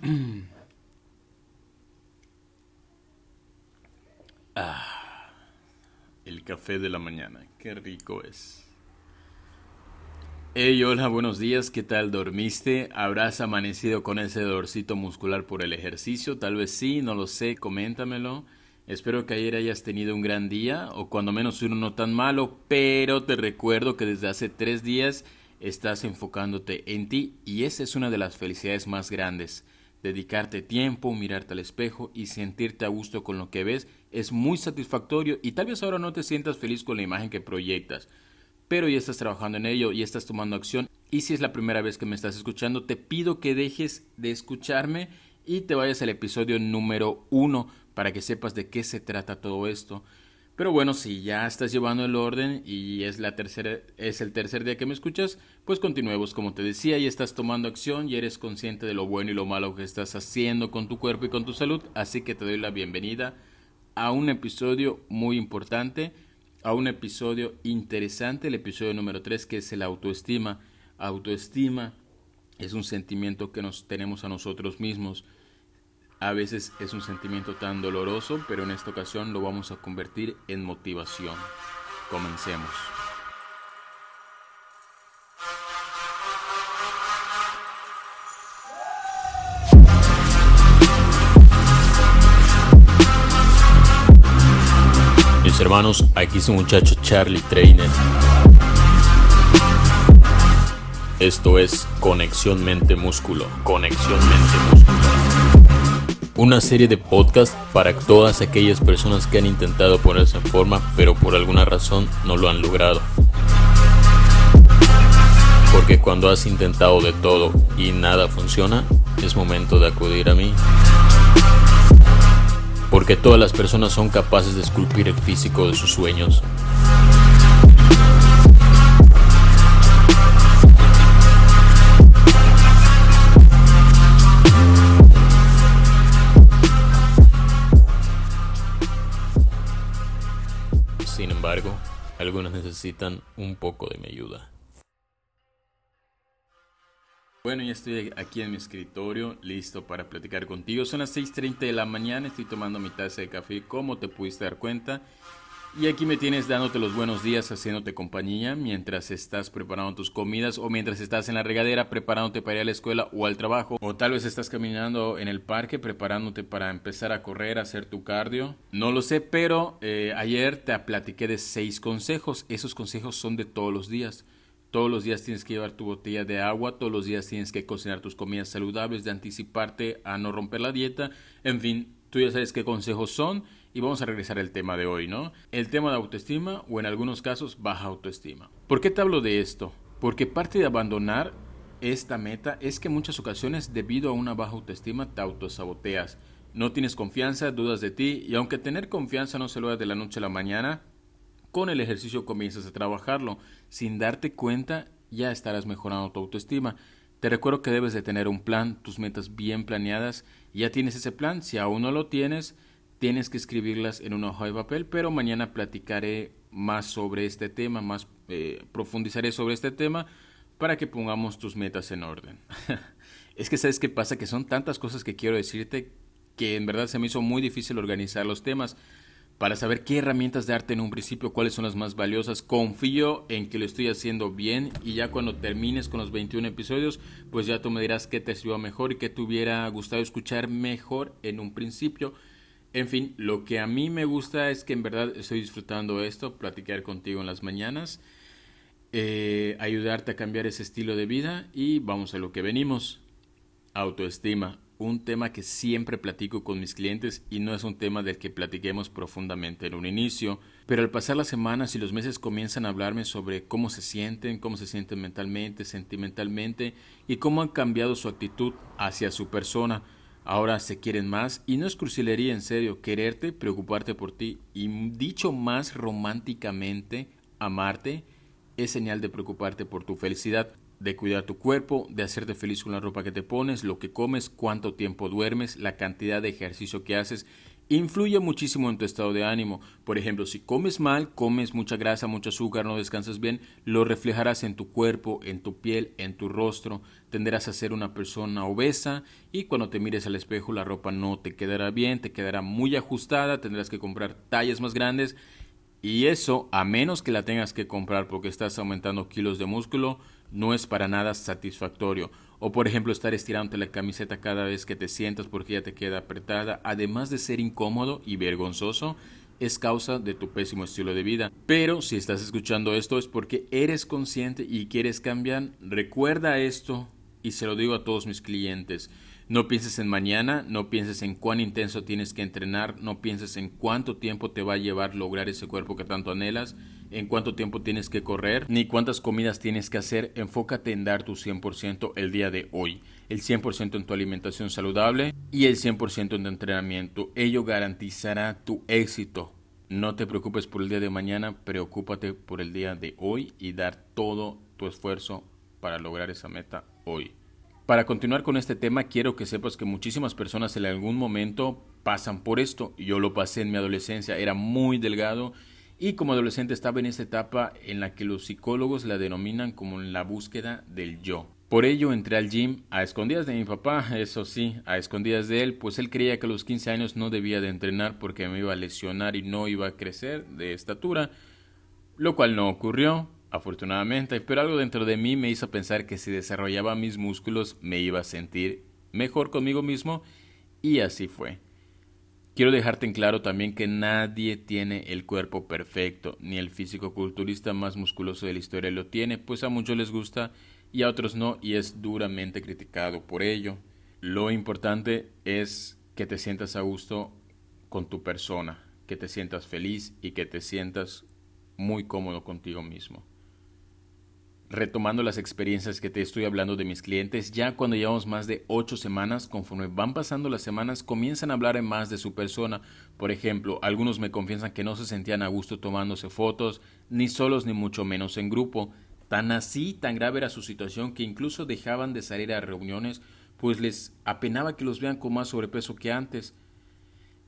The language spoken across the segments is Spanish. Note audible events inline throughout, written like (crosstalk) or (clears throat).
(clears throat) ah, el café de la mañana, qué rico es. Hey, hola, buenos días, ¿qué tal dormiste? ¿Habrás amanecido con ese dolorcito muscular por el ejercicio? Tal vez sí, no lo sé, coméntamelo. Espero que ayer hayas tenido un gran día, o cuando menos uno no tan malo, pero te recuerdo que desde hace tres días estás enfocándote en ti y esa es una de las felicidades más grandes. Dedicarte tiempo, mirarte al espejo y sentirte a gusto con lo que ves es muy satisfactorio y tal vez ahora no te sientas feliz con la imagen que proyectas, pero ya estás trabajando en ello y estás tomando acción y si es la primera vez que me estás escuchando te pido que dejes de escucharme y te vayas al episodio número uno para que sepas de qué se trata todo esto. Pero bueno, si ya estás llevando el orden y es, la tercera, es el tercer día que me escuchas, pues continuemos como te decía y estás tomando acción y eres consciente de lo bueno y lo malo que estás haciendo con tu cuerpo y con tu salud. Así que te doy la bienvenida a un episodio muy importante, a un episodio interesante, el episodio número 3 que es el autoestima. Autoestima es un sentimiento que nos tenemos a nosotros mismos a veces es un sentimiento tan doloroso, pero en esta ocasión lo vamos a convertir en motivación. Comencemos. Mis hermanos, aquí su muchacho Charlie Trainer. Esto es Conexión Mente Músculo. Conexión Mente Músculo una serie de podcasts para todas aquellas personas que han intentado ponerse en forma pero por alguna razón no lo han logrado. Porque cuando has intentado de todo y nada funciona, es momento de acudir a mí. Porque todas las personas son capaces de esculpir el físico de sus sueños. Algunos necesitan un poco de mi ayuda. Bueno, ya estoy aquí en mi escritorio, listo para platicar contigo. Son las 6.30 de la mañana, estoy tomando mi taza de café, como te pudiste dar cuenta. Y aquí me tienes dándote los buenos días, haciéndote compañía mientras estás preparando tus comidas o mientras estás en la regadera preparándote para ir a la escuela o al trabajo. O tal vez estás caminando en el parque preparándote para empezar a correr, hacer tu cardio. No lo sé, pero eh, ayer te platiqué de seis consejos. Esos consejos son de todos los días. Todos los días tienes que llevar tu botella de agua, todos los días tienes que cocinar tus comidas saludables, de anticiparte a no romper la dieta. En fin, tú ya sabes qué consejos son y vamos a regresar al tema de hoy, ¿no? El tema de autoestima o en algunos casos baja autoestima. ¿Por qué te hablo de esto? Porque parte de abandonar esta meta es que muchas ocasiones debido a una baja autoestima te autosaboteas. No tienes confianza, dudas de ti y aunque tener confianza no se logra de la noche a la mañana, con el ejercicio comienzas a trabajarlo. Sin darte cuenta ya estarás mejorando tu autoestima. Te recuerdo que debes de tener un plan, tus metas bien planeadas. Ya tienes ese plan, si aún no lo tienes, tienes que escribirlas en una hoja de papel, pero mañana platicaré más sobre este tema, más eh, profundizaré sobre este tema para que pongamos tus metas en orden. (laughs) es que sabes qué pasa, que son tantas cosas que quiero decirte que en verdad se me hizo muy difícil organizar los temas para saber qué herramientas darte en un principio, cuáles son las más valiosas. Confío en que lo estoy haciendo bien y ya cuando termines con los 21 episodios, pues ya tú me dirás qué te sirvió mejor y qué te hubiera gustado escuchar mejor en un principio. En fin, lo que a mí me gusta es que en verdad estoy disfrutando esto, platicar contigo en las mañanas, eh, ayudarte a cambiar ese estilo de vida y vamos a lo que venimos. Autoestima, un tema que siempre platico con mis clientes y no es un tema del que platiquemos profundamente en un inicio, pero al pasar las semanas y los meses comienzan a hablarme sobre cómo se sienten, cómo se sienten mentalmente, sentimentalmente y cómo han cambiado su actitud hacia su persona Ahora se quieren más y no es crucilería en serio, quererte, preocuparte por ti y dicho más románticamente, amarte es señal de preocuparte por tu felicidad, de cuidar tu cuerpo, de hacerte feliz con la ropa que te pones, lo que comes, cuánto tiempo duermes, la cantidad de ejercicio que haces influye muchísimo en tu estado de ánimo. Por ejemplo, si comes mal, comes mucha grasa, mucho azúcar, no descansas bien, lo reflejarás en tu cuerpo, en tu piel, en tu rostro. Tenderás a ser una persona obesa y cuando te mires al espejo la ropa no te quedará bien, te quedará muy ajustada, tendrás que comprar tallas más grandes y eso, a menos que la tengas que comprar porque estás aumentando kilos de músculo, no es para nada satisfactorio. O por ejemplo estar estirándote la camiseta cada vez que te sientas porque ya te queda apretada, además de ser incómodo y vergonzoso, es causa de tu pésimo estilo de vida. Pero si estás escuchando esto es porque eres consciente y quieres cambiar. Recuerda esto y se lo digo a todos mis clientes. No pienses en mañana, no pienses en cuán intenso tienes que entrenar, no pienses en cuánto tiempo te va a llevar lograr ese cuerpo que tanto anhelas, en cuánto tiempo tienes que correr, ni cuántas comidas tienes que hacer. Enfócate en dar tu 100% el día de hoy, el 100% en tu alimentación saludable y el 100% en tu entrenamiento. Ello garantizará tu éxito. No te preocupes por el día de mañana, preocúpate por el día de hoy y dar todo tu esfuerzo para lograr esa meta hoy. Para continuar con este tema, quiero que sepas que muchísimas personas en algún momento pasan por esto. Yo lo pasé en mi adolescencia, era muy delgado y como adolescente estaba en esta etapa en la que los psicólogos la denominan como la búsqueda del yo. Por ello entré al gym a escondidas de mi papá, (laughs) eso sí, a escondidas de él, pues él creía que a los 15 años no debía de entrenar porque me iba a lesionar y no iba a crecer de estatura, lo cual no ocurrió afortunadamente, pero algo dentro de mí me hizo pensar que si desarrollaba mis músculos me iba a sentir mejor conmigo mismo y así fue. Quiero dejarte en claro también que nadie tiene el cuerpo perfecto, ni el físico culturista más musculoso de la historia lo tiene, pues a muchos les gusta y a otros no y es duramente criticado por ello. Lo importante es que te sientas a gusto con tu persona, que te sientas feliz y que te sientas muy cómodo contigo mismo retomando las experiencias que te estoy hablando de mis clientes, ya cuando llevamos más de ocho semanas, conforme van pasando las semanas, comienzan a hablar más de su persona. Por ejemplo, algunos me confiesan que no se sentían a gusto tomándose fotos, ni solos ni mucho menos en grupo. Tan así, tan grave era su situación que incluso dejaban de salir a reuniones, pues les apenaba que los vean con más sobrepeso que antes.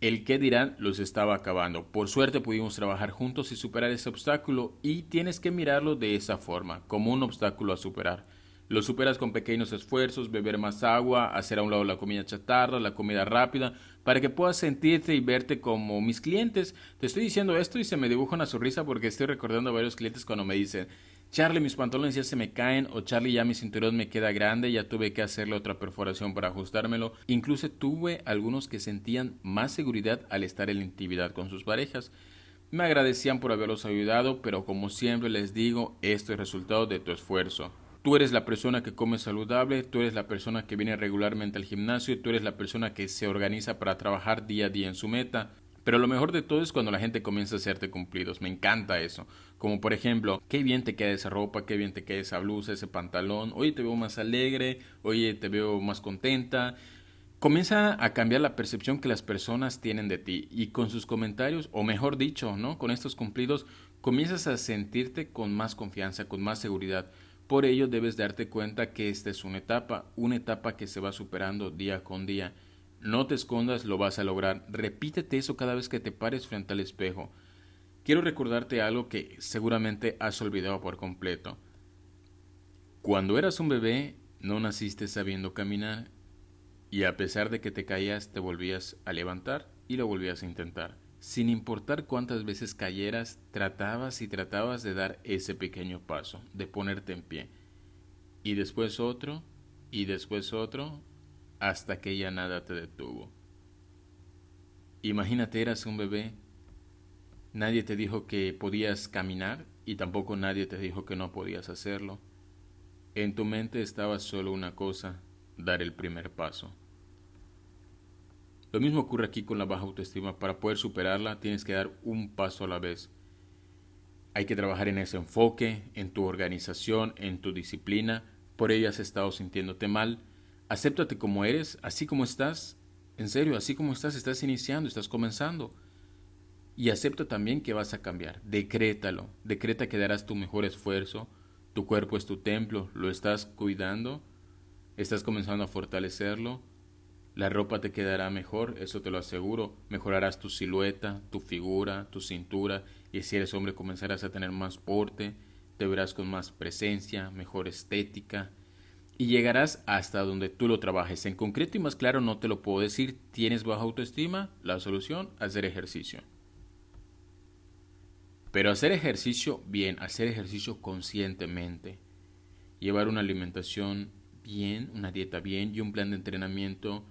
El que dirán los estaba acabando. Por suerte pudimos trabajar juntos y superar ese obstáculo y tienes que mirarlo de esa forma, como un obstáculo a superar. Lo superas con pequeños esfuerzos, beber más agua, hacer a un lado la comida chatarra, la comida rápida, para que puedas sentirte y verte como mis clientes. Te estoy diciendo esto y se me dibuja una sonrisa porque estoy recordando a varios clientes cuando me dicen, Charlie, mis pantalones ya se me caen o Charlie ya mi cinturón me queda grande, ya tuve que hacerle otra perforación para ajustármelo. Incluso tuve algunos que sentían más seguridad al estar en intimidad con sus parejas. Me agradecían por haberlos ayudado, pero como siempre les digo, esto es resultado de tu esfuerzo. Tú eres la persona que come saludable, tú eres la persona que viene regularmente al gimnasio, tú eres la persona que se organiza para trabajar día a día en su meta. Pero lo mejor de todo es cuando la gente comienza a hacerte cumplidos. Me encanta eso. Como por ejemplo, qué bien te queda esa ropa, qué bien te queda esa blusa, ese pantalón. Oye, te veo más alegre, oye, te veo más contenta. Comienza a cambiar la percepción que las personas tienen de ti y con sus comentarios, o mejor dicho, ¿no? Con estos cumplidos, comienzas a sentirte con más confianza, con más seguridad. Por ello debes darte cuenta que esta es una etapa, una etapa que se va superando día con día no te escondas, lo vas a lograr. Repítete eso cada vez que te pares frente al espejo. Quiero recordarte algo que seguramente has olvidado por completo. Cuando eras un bebé, no naciste sabiendo caminar y a pesar de que te caías, te volvías a levantar y lo volvías a intentar. Sin importar cuántas veces cayeras, tratabas y tratabas de dar ese pequeño paso, de ponerte en pie. Y después otro, y después otro, hasta que ya nada te detuvo. Imagínate, eras un bebé, nadie te dijo que podías caminar y tampoco nadie te dijo que no podías hacerlo. En tu mente estaba solo una cosa, dar el primer paso. Lo mismo ocurre aquí con la baja autoestima. Para poder superarla tienes que dar un paso a la vez. Hay que trabajar en ese enfoque, en tu organización, en tu disciplina. Por ello has estado sintiéndote mal, Acéptate como eres, así como estás. En serio, así como estás, estás iniciando, estás comenzando. Y acepta también que vas a cambiar. Decrétalo. Decreta que darás tu mejor esfuerzo. Tu cuerpo es tu templo. Lo estás cuidando. Estás comenzando a fortalecerlo. La ropa te quedará mejor, eso te lo aseguro. Mejorarás tu silueta, tu figura, tu cintura y si eres hombre comenzarás a tener más porte, te verás con más presencia, mejor estética y llegarás hasta donde tú lo trabajes. En concreto y más claro no te lo puedo decir. ¿Tienes baja autoestima? La solución, hacer ejercicio. Pero hacer ejercicio bien, hacer ejercicio conscientemente. Llevar una alimentación bien, una dieta bien y un plan de entrenamiento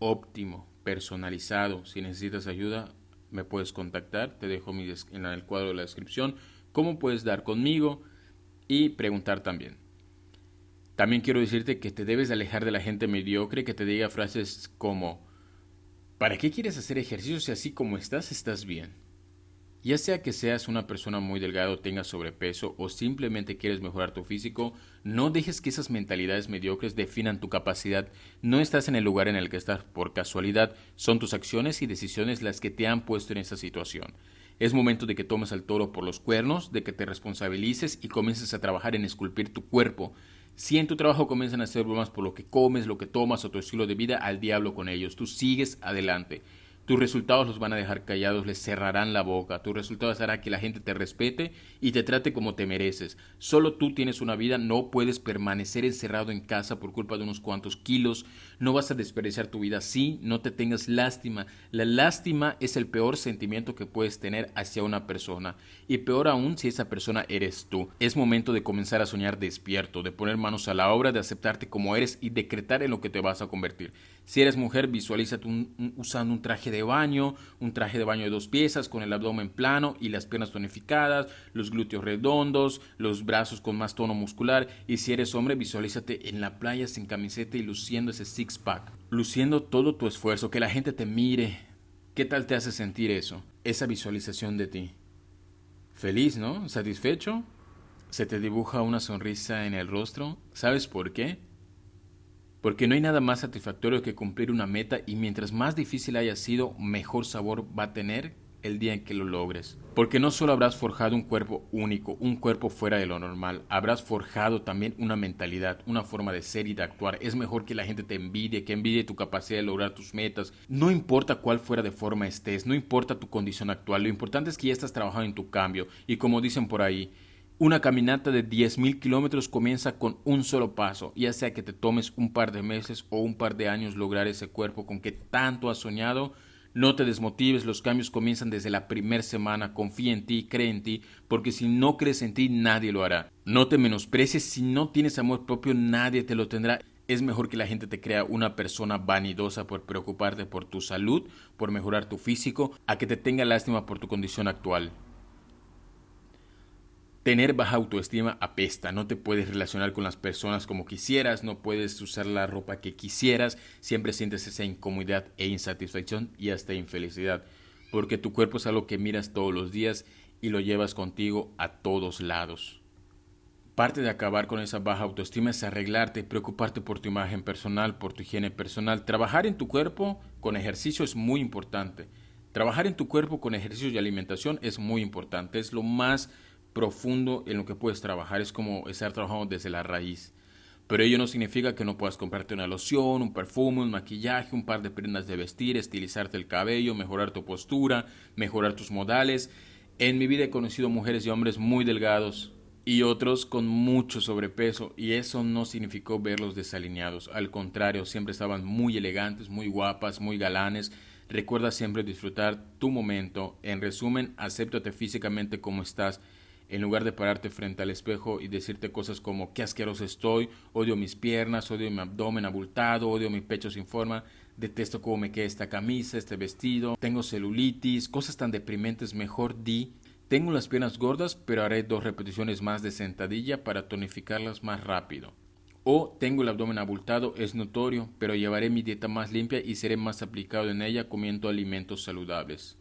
óptimo, personalizado. Si necesitas ayuda, me puedes contactar. Te dejo en el cuadro de la descripción cómo puedes dar conmigo y preguntar también. También quiero decirte que te debes alejar de la gente mediocre que te diga frases como ¿Para qué quieres hacer ejercicio si así como estás estás bien? Ya sea que seas una persona muy delgada o tengas sobrepeso o simplemente quieres mejorar tu físico, no dejes que esas mentalidades mediocres definan tu capacidad. No estás en el lugar en el que estás por casualidad, son tus acciones y decisiones las que te han puesto en esa situación. Es momento de que tomes al toro por los cuernos, de que te responsabilices y comiences a trabajar en esculpir tu cuerpo. Si en tu trabajo comienzan a hacer bromas por lo que comes, lo que tomas o tu estilo de vida, al diablo con ellos. Tú sigues adelante. Tus resultados los van a dejar callados, les cerrarán la boca. Tus resultados hará que la gente te respete y te trate como te mereces. Solo tú tienes una vida, no puedes permanecer encerrado en casa por culpa de unos cuantos kilos. No vas a desperdiciar tu vida así, no te tengas lástima. La lástima es el peor sentimiento que puedes tener hacia una persona. Y peor aún si esa persona eres tú. Es momento de comenzar a soñar despierto, de poner manos a la obra, de aceptarte como eres y decretar en lo que te vas a convertir. Si eres mujer, visualízate usando un traje de baño, un traje de baño de dos piezas con el abdomen plano y las piernas tonificadas, los glúteos redondos, los brazos con más tono muscular. Y si eres hombre, visualízate en la playa sin camiseta y luciendo ese six pack, luciendo todo tu esfuerzo, que la gente te mire. ¿Qué tal te hace sentir eso? Esa visualización de ti. Feliz, ¿no? ¿Satisfecho? ¿Se te dibuja una sonrisa en el rostro? ¿Sabes por qué? Porque no hay nada más satisfactorio que cumplir una meta y mientras más difícil haya sido, mejor sabor va a tener el día en que lo logres. Porque no solo habrás forjado un cuerpo único, un cuerpo fuera de lo normal, habrás forjado también una mentalidad, una forma de ser y de actuar. Es mejor que la gente te envidie, que envidie tu capacidad de lograr tus metas. No importa cuál fuera de forma estés, no importa tu condición actual, lo importante es que ya estás trabajando en tu cambio. Y como dicen por ahí, una caminata de 10.000 kilómetros comienza con un solo paso, ya sea que te tomes un par de meses o un par de años lograr ese cuerpo con que tanto has soñado. No te desmotives, los cambios comienzan desde la primera semana. Confía en ti, cree en ti, porque si no crees en ti, nadie lo hará. No te menosprecies, si no tienes amor propio, nadie te lo tendrá. Es mejor que la gente te crea una persona vanidosa por preocuparte por tu salud, por mejorar tu físico, a que te tenga lástima por tu condición actual. Tener baja autoestima apesta, no te puedes relacionar con las personas como quisieras, no puedes usar la ropa que quisieras, siempre sientes esa incomodidad e insatisfacción y hasta infelicidad, porque tu cuerpo es algo que miras todos los días y lo llevas contigo a todos lados. Parte de acabar con esa baja autoestima es arreglarte, preocuparte por tu imagen personal, por tu higiene personal. Trabajar en tu cuerpo con ejercicio es muy importante. Trabajar en tu cuerpo con ejercicio y alimentación es muy importante. Es lo más profundo en lo que puedes trabajar, es como estar trabajando desde la raíz. Pero ello no significa que no puedas comprarte una loción, un perfume, un maquillaje, un par de prendas de vestir, estilizarte el cabello, mejorar tu postura, mejorar tus modales. En mi vida he conocido mujeres y hombres muy delgados y otros con mucho sobrepeso y eso no significó verlos desalineados. Al contrario, siempre estaban muy elegantes, muy guapas, muy galanes. Recuerda siempre disfrutar tu momento. En resumen, acéptate físicamente como estás en lugar de pararte frente al espejo y decirte cosas como qué asqueroso estoy, odio mis piernas, odio mi abdomen abultado, odio mi pecho sin forma, detesto cómo me queda esta camisa, este vestido, tengo celulitis, cosas tan deprimentes, mejor di, tengo las piernas gordas, pero haré dos repeticiones más de sentadilla para tonificarlas más rápido. O tengo el abdomen abultado, es notorio, pero llevaré mi dieta más limpia y seré más aplicado en ella comiendo alimentos saludables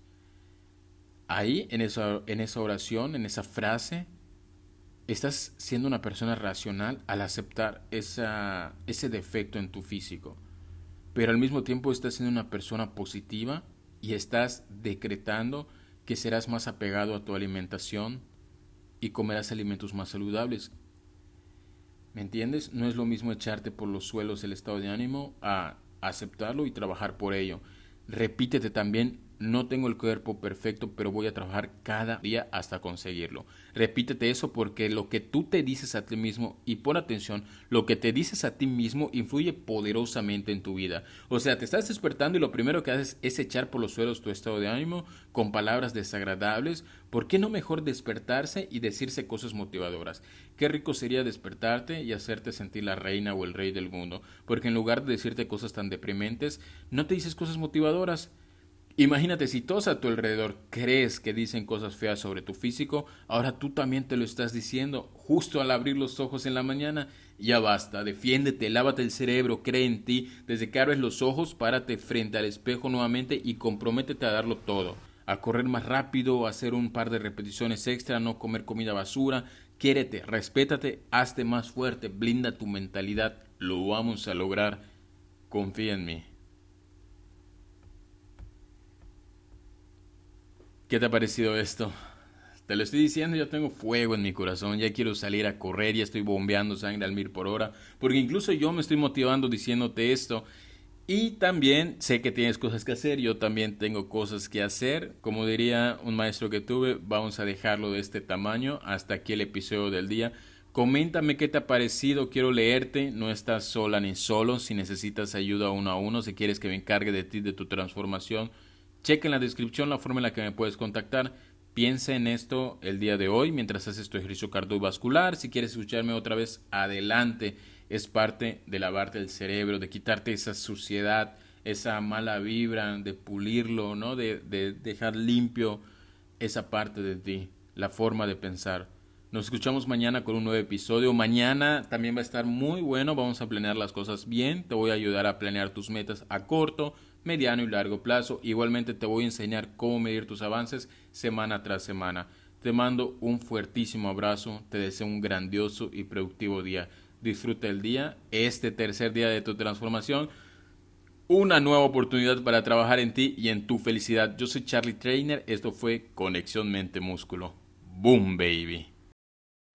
ahí, en esa, en esa oración, en esa frase, estás siendo una persona racional al aceptar esa, ese defecto en tu físico. Pero al mismo tiempo estás siendo una persona positiva y estás decretando que serás más apegado a tu alimentación y comerás alimentos más saludables. ¿Me entiendes? No es lo mismo echarte por los suelos el estado de ánimo a aceptarlo y trabajar por ello. Repítete también no tengo el cuerpo perfecto, pero voy a trabajar cada día hasta conseguirlo. Repítete eso porque lo que tú te dices a ti mismo, y pon atención, lo que te dices a ti mismo influye poderosamente en tu vida. O sea, te estás despertando y lo primero que haces es echar por los suelos tu estado de ánimo con palabras desagradables. ¿Por qué no mejor despertarse y decirse cosas motivadoras? Qué rico sería despertarte y hacerte sentir la reina o el rey del mundo, porque en lugar de decirte cosas tan deprimentes, no te dices cosas motivadoras. Imagínate si todos a tu alrededor crees que dicen cosas feas sobre tu físico, ahora tú también te lo estás diciendo justo al abrir los ojos en la mañana. Ya basta, defiéndete, lávate el cerebro, cree en ti. Desde que abres los ojos, párate frente al espejo nuevamente y comprométete a darlo todo. A correr más rápido, a hacer un par de repeticiones extra, no comer comida basura. Quiérete, respétate, hazte más fuerte, blinda tu mentalidad. Lo vamos a lograr. Confía en mí. ¿Qué te ha parecido esto? Te lo estoy diciendo, yo tengo fuego en mi corazón, ya quiero salir a correr, ya estoy bombeando sangre al mil por hora, porque incluso yo me estoy motivando diciéndote esto. Y también sé que tienes cosas que hacer, yo también tengo cosas que hacer. Como diría un maestro que tuve, vamos a dejarlo de este tamaño. Hasta aquí el episodio del día. Coméntame qué te ha parecido, quiero leerte, no estás sola ni solo, si necesitas ayuda uno a uno, si quieres que me encargue de ti, de tu transformación Checa en la descripción la forma en la que me puedes contactar. Piensa en esto el día de hoy mientras haces tu ejercicio cardiovascular. Si quieres escucharme otra vez, adelante. Es parte de lavarte el cerebro, de quitarte esa suciedad, esa mala vibra, de pulirlo, ¿no? De, de dejar limpio esa parte de ti, la forma de pensar. Nos escuchamos mañana con un nuevo episodio. Mañana también va a estar muy bueno. Vamos a planear las cosas bien. Te voy a ayudar a planear tus metas a corto, mediano y largo plazo. Igualmente te voy a enseñar cómo medir tus avances semana tras semana. Te mando un fuertísimo abrazo, te deseo un grandioso y productivo día. Disfruta el día, este tercer día de tu transformación, una nueva oportunidad para trabajar en ti y en tu felicidad. Yo soy Charlie Trainer, esto fue Conexión Mente Músculo. Boom, baby.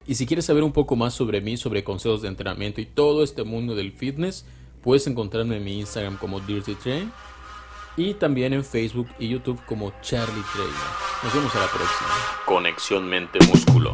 Y si quieres saber un poco más sobre mí, sobre consejos de entrenamiento y todo este mundo del fitness, puedes encontrarme en mi Instagram como Dirty Train y también en Facebook y YouTube como Charlie Trainer. Nos vemos a la próxima. Conexión Mente Músculo.